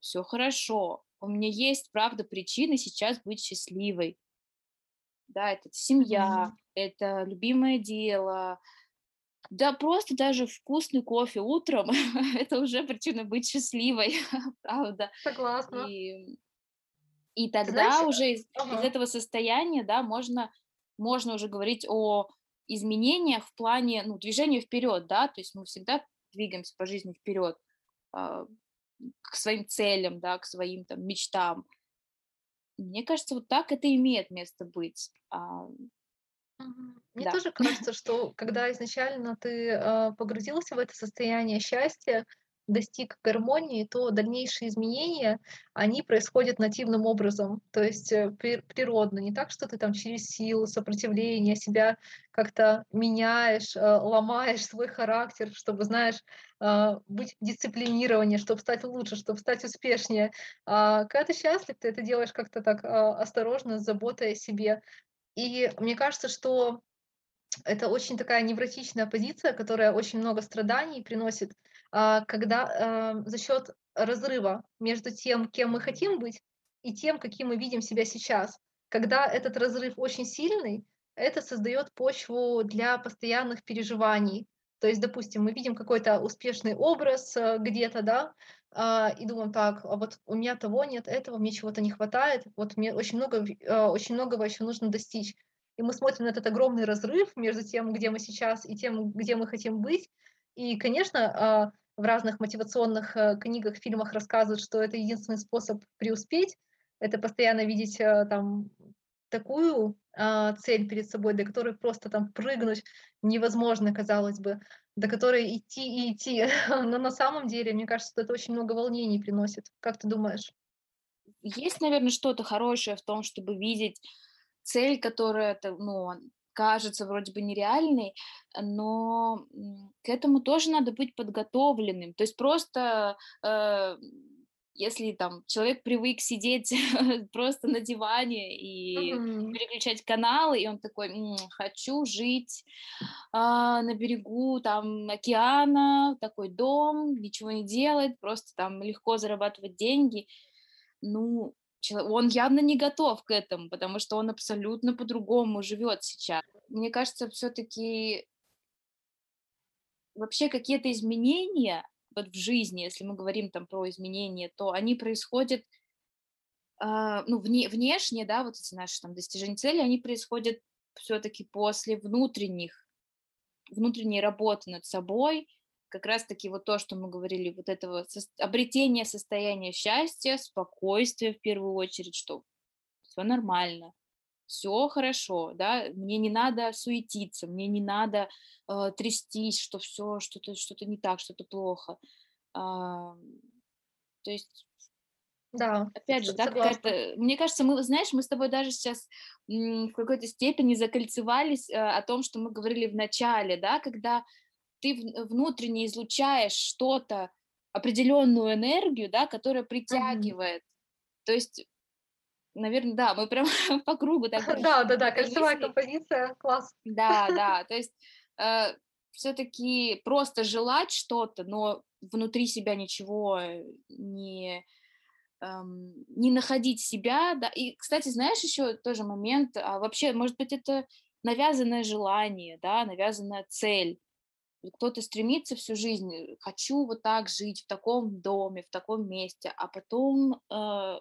всё хорошо, у меня есть, правда, причины сейчас быть счастливой. Да, это семья, Мгм. это любимое дело, да просто даже вкусный кофе утром- [laughs] это уже причина быть счастливой, [laughs] правда. Согласна. И и знаешь, тогда э уже из из ага. этого состояния, да, можно можно уже говорить о изменениях в плане, ну, движения вперед, да. То есть мы всегда двигаемся по жизни вперед, а, к своим целям, да, к своим там мечтам. Мне кажется, вот так это имеет место быть. Мгм. Мне Да. тоже кажется, что когда изначально ты, а, погрузился в это состояние счастья, достиг гармонии, то дальнейшие изменения, они происходят нативным образом, то есть э, природно. Не так, что ты там через силу, сопротивление себя как-то меняешь, э, ломаешь свой характер, чтобы, знаешь, а, быть дисциплинированнее, чтобы стать лучше, чтобы стать успешнее. А когда ты счастлив, ты это делаешь как-то так а, осторожно, с заботой о себе. И мне кажется, что это очень такая невротичная позиция, которая очень много страданий приносит, когда э, за счет разрыва между тем, кем мы хотим быть, и тем, каким мы видим себя сейчас. Когда этот разрыв очень сильный, это создает почву для постоянных переживаний. То есть, допустим, мы видим какой-то успешный образ э, где-то, да, а, и думаем, так, а вот у меня того нет, этого, мне чего-то не хватает, вот мне очень много, э, очень многого еще нужно достичь и мы смотрим на этот огромный разрыв между тем, где мы сейчас, и тем, где мы хотим быть. И, конечно, а, в разных мотивационных э, книгах, фильмах рассказывают, что это единственный способ преуспеть, это постоянно видеть э, там такую а, цель перед собой, до которой просто там прыгнуть невозможно, казалось бы, до которой идти и идти. [laughs] Но на самом деле, мне кажется, что это очень много волнений приносит. Как ты думаешь? Есть, наверное, что-то хорошее в том, чтобы видеть цель, которая, ну, кажется вроде бы нереальной, но к этому тоже надо быть подготовленным. То есть просто э, если там человек привык сидеть [laughs] просто на диване и uh-huh. переключать каналы, и он такой, хочу жить а, на берегу там океана, такой дом, ничего не делать, просто там легко зарабатывать деньги, ну он явно не готов к этому, потому что он абсолютно по-другому живет сейчас. Мне кажется, все-таки вообще какие-то изменения вот в жизни, если мы говорим там про изменения, то они происходят э, ну, вне, внешне, да, вот эти наши там достижения цели, они происходят все-таки после внутренних, внутренней работы над собой, как раз-таки вот то, что мы говорили, вот этого обретения состояния счастья, спокойствия в первую очередь, что все нормально, все хорошо, да, мне не надо суетиться, мне не надо э, трястись, что все что-то что-то не так, что-то плохо. А, то есть да, опять же, да, какая-то, мне кажется, мы, знаешь, мы с тобой даже сейчас в какой-то степени закольцевались э, о том, что мы говорили в начале, да, когда ты внутренне излучаешь что-то, определенную энергию, да, которая притягивает. Mm-hmm. То есть, наверное, да, мы прям [laughs] по кругу так. [laughs] Да, да, да, кольцевая композиция, класс. Да, [laughs] да, то есть э, все-таки просто желать что-то, но внутри себя ничего не эм, не находить себя, да. И, кстати, знаешь, еще тоже момент, а вообще, может быть, это навязанное желание, да, навязанная цель кто-то стремится всю жизнь, э, хочу вот так жить в таком доме, в таком месте, а потом, э,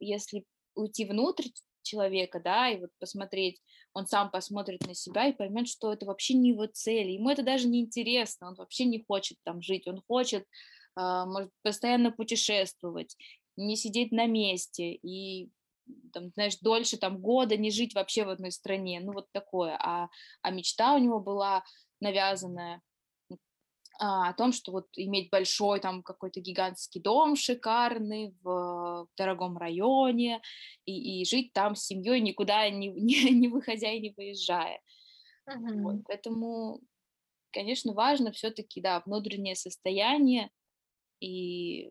если уйти внутрь человека, да, и вот посмотреть, он сам посмотрит на себя и поймет, что это вообще не его цель, ему это даже не интересно, он вообще не хочет там жить, он хочет, э, может, постоянно путешествовать, не сидеть на месте и там, знаешь, дольше там года не жить вообще в одной стране, ну вот такое, а, а мечта у него была навязанная а, о том, что вот иметь большой там какой-то гигантский дом шикарный в дорогом районе и, и жить там с семьей, никуда не, [laughs] не, не выходя и не выезжая. Uh-huh. Вот, поэтому, конечно, важно все-таки, да, внутреннее состояние, и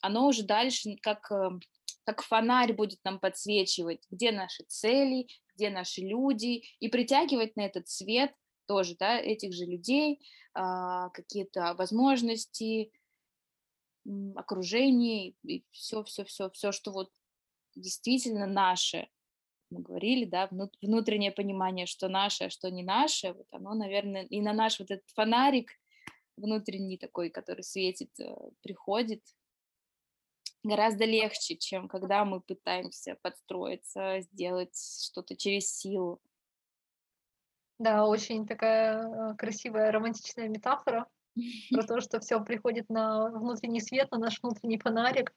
оно уже дальше как, эм, как фонарь будет нам подсвечивать, где наши цели, где наши люди, и притягивать на этот свет тоже, да, этих же людей, а, какие-то возможности, окружение и все, все, все, все, что вот действительно наше. Мы говорили, да, внутреннее понимание, что наше, а что не наше, вот оно, наверное, и на наш вот этот фонарик внутренний такой, который светит, э, приходит гораздо легче, чем когда мы пытаемся подстроиться, сделать что-то через силу. Да, очень такая, э, красивая романтичная метафора про [laughs] то, что все приходит на внутренний свет, на наш внутренний фонарик.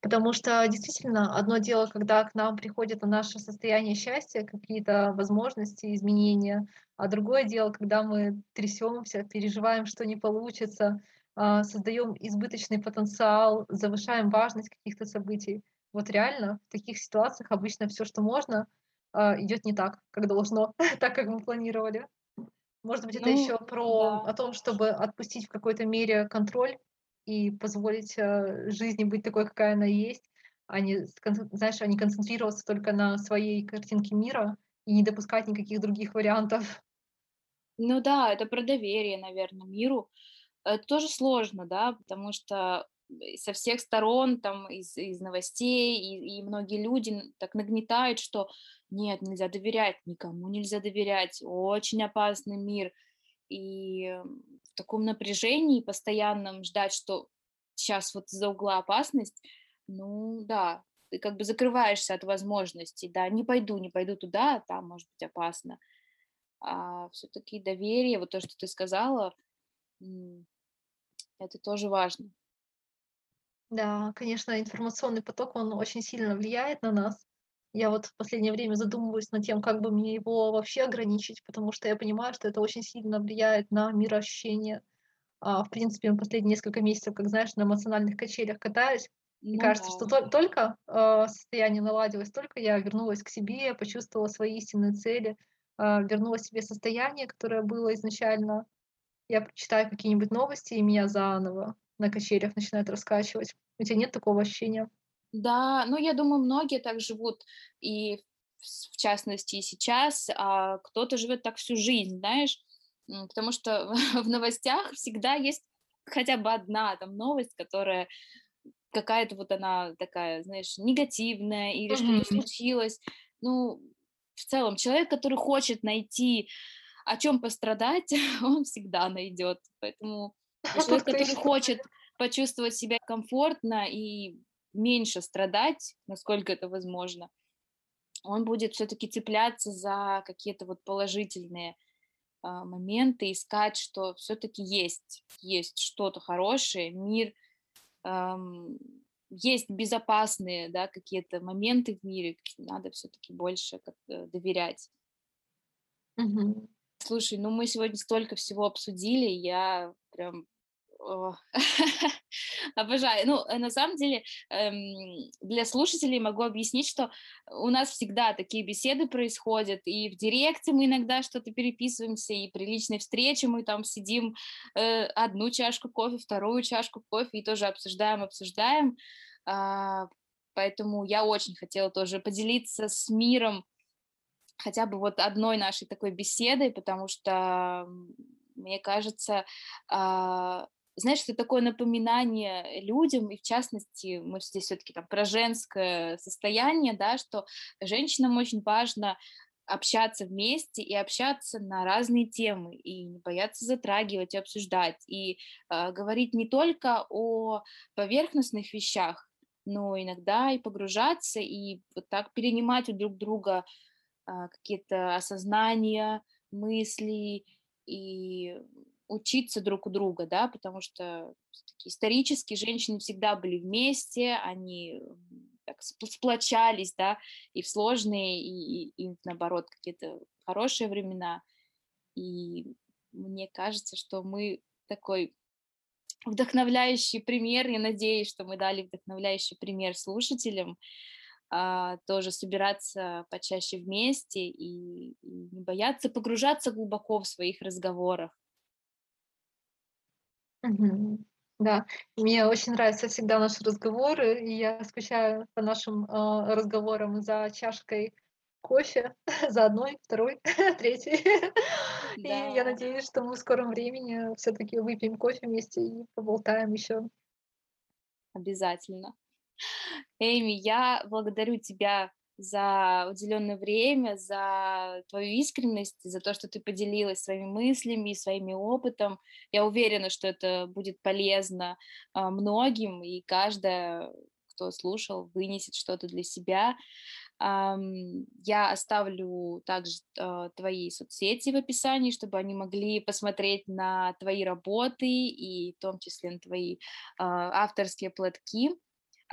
Потому что действительно одно дело, когда к нам приходит на наше состояние счастья, какие-то возможности, изменения, а другое дело, когда мы трясемся, переживаем, что не получится, а, создаем избыточный потенциал, завышаем важность каких-то событий. Вот реально в таких ситуациях обычно все, что можно, идет не так, как должно, [laughs] так, как мы планировали. Может быть, это Ну еще про да. о том, чтобы отпустить в какой-то мере контроль и позволить, э, жизни быть такой, какая она есть, а не знаешь, а не концентрироваться только на своей картинке мира и не допускать никаких других вариантов. Ну да, это про доверие, наверно, миру. Это тоже сложно, да, потому что, со всех сторон, там, из из новостей, и и многие люди так нагнетают, что нет, нельзя доверять, никому нельзя доверять, очень опасный мир. И, м, в таком напряжении постоянном ждать, что щас вот из-за угла опасность, ну да, ты как бы закрываешься от возможностей, да: "Не пойду, не пойду туда, там может быть опасно". А всё-таки доверие, вот то, что ты сказала, это тоже важно. Да, конечно, информационный поток, он очень сильно влияет на нас. Я вот в последнее время задумываюсь над тем, как бы мне его вообще ограничить, потому что я понимаю, что это очень сильно влияет на мироощущение. А, в принципе, м, последние несколько месяцев, как знаешь, на эмоциональных качелях катаюсь, и Ну кажется, что толь только, а, состояние наладилось, только я вернулась к себе, почувствовала свои истинные цели, а, вернула себе состояние, которое было изначально. Я прочитаю какие-нибудь новости, и меня заново на качелях начинает раскачивать. У тя нет такого ощущения? Да, ну, я думаю, многие так живут, и в частности и сейчас, а кто-то живет так всю жизнь, знаешь. Потому что [laughs] в новостях всегда есть хотя бы 1 там новость, которая какая-то вот она такая, знаешь, негативная или что-то Мгм. случилось. Ну, в целом, человек, который хочет найти, о чём пострадать, [laughs] он всегда найдёт. Поэтому человек, Тут который точно. хочет почувствовать себя комфортно и меньше страдать, насколько это возможно, он будет всё-таки цепляться за какие-то вот положительные, а, моменты, искать, что всё-таки есть есть что-то хорошее, мир, ам, есть безопасные, да, какие-то моменты в мире, надо всё-таки больше как-то доверять. Мгм. Слушай, ну мы сегодня столько всего обсудили, я прям, [laughs] обожаю. Ну, э, на самом деле, эм, для слушателей могу объяснить, что у нас всегда такие беседы происходят, и в директе мы иногда что-то переписываемся, и при личной встрече мы там сидим, э, 1 чашку кофе, 2 чашку кофе и тоже обсуждаем обсуждаем. А, поэтому я очень хотела тоже поделиться с миром хотя бы вот 1 нашей такой беседой, потому что, мне кажется, а, знаешь, это такое напоминание людям, и в частности, мы здесь всё-таки там про женское состояние, да, что женщинам очень важно общаться вместе и общаться на разные темы, и не бояться затрагивать и обсуждать, и, а, говорить не только о поверхностных вещах, но иногда и погружаться, и вот так перенимать у друг друга, а, какие-то осознания, мысли и учиться друг у друга, да. Потому что исторически женщины всегда были вместе, они, так спл сплочались, да, и в сложные, и и и наоборот, какие-то хорошие времена. И мне кажется, что мы такой вдохновляющий пример. Я надеюсь, что мы дали вдохновляющий пример слушателям, а, тоже собираться почаще вместе и и не бояться погружаться глубоко в своих разговорах. Мгм. Да, мне очень нравятся всегда наши разговоры, и я скучаю по нашим, а, разговорам за чашкой кофе, [laughs] за 1, 2, 3. И я Да. надеюсь, что мы в скором времени всё-таки выпьем кофе вместе и поболтаем ещё. Обязательно. Эйми, я благодарю тебя за уделенное время, за твою искренность, за то, что ты поделилась своими мыслями своими опытом. Я уверена, что это будет полезно, а, многим, и каждая, кто слушал, вынесет что-то для себя. Я оставлю также, а, твои соцсети в описании, чтобы они могли посмотреть на твои работы и в том числе на твои, а, авторские платки,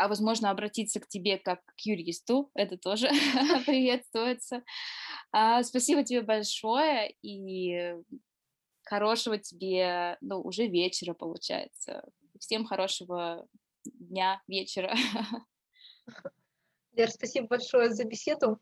а возможно, обратиться к тебе как к юристу. Это тоже [laughs] приветствуется. А, спасибо тебе большое и хорошего тебе, ну, уже вечера, получается. Всем хорошего дня, вечера. [laughs] Лер, спасибо большое за беседу.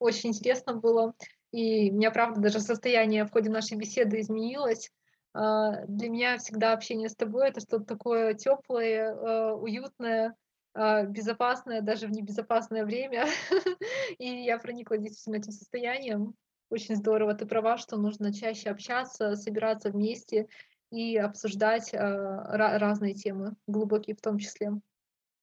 Очень интересно было. И у меня, правда, даже состояние в ходе нашей беседы изменилось. А, для меня всегда общение с тобой это что-то такое теплое, а, уютное, безопасное, даже в небезопасное время. [laughs] И я проникла действительно этим состоянием. Очень здорово. Ты права, что нужно чаще общаться, собираться вместе и обсуждать разные темы, глубокие в том числе.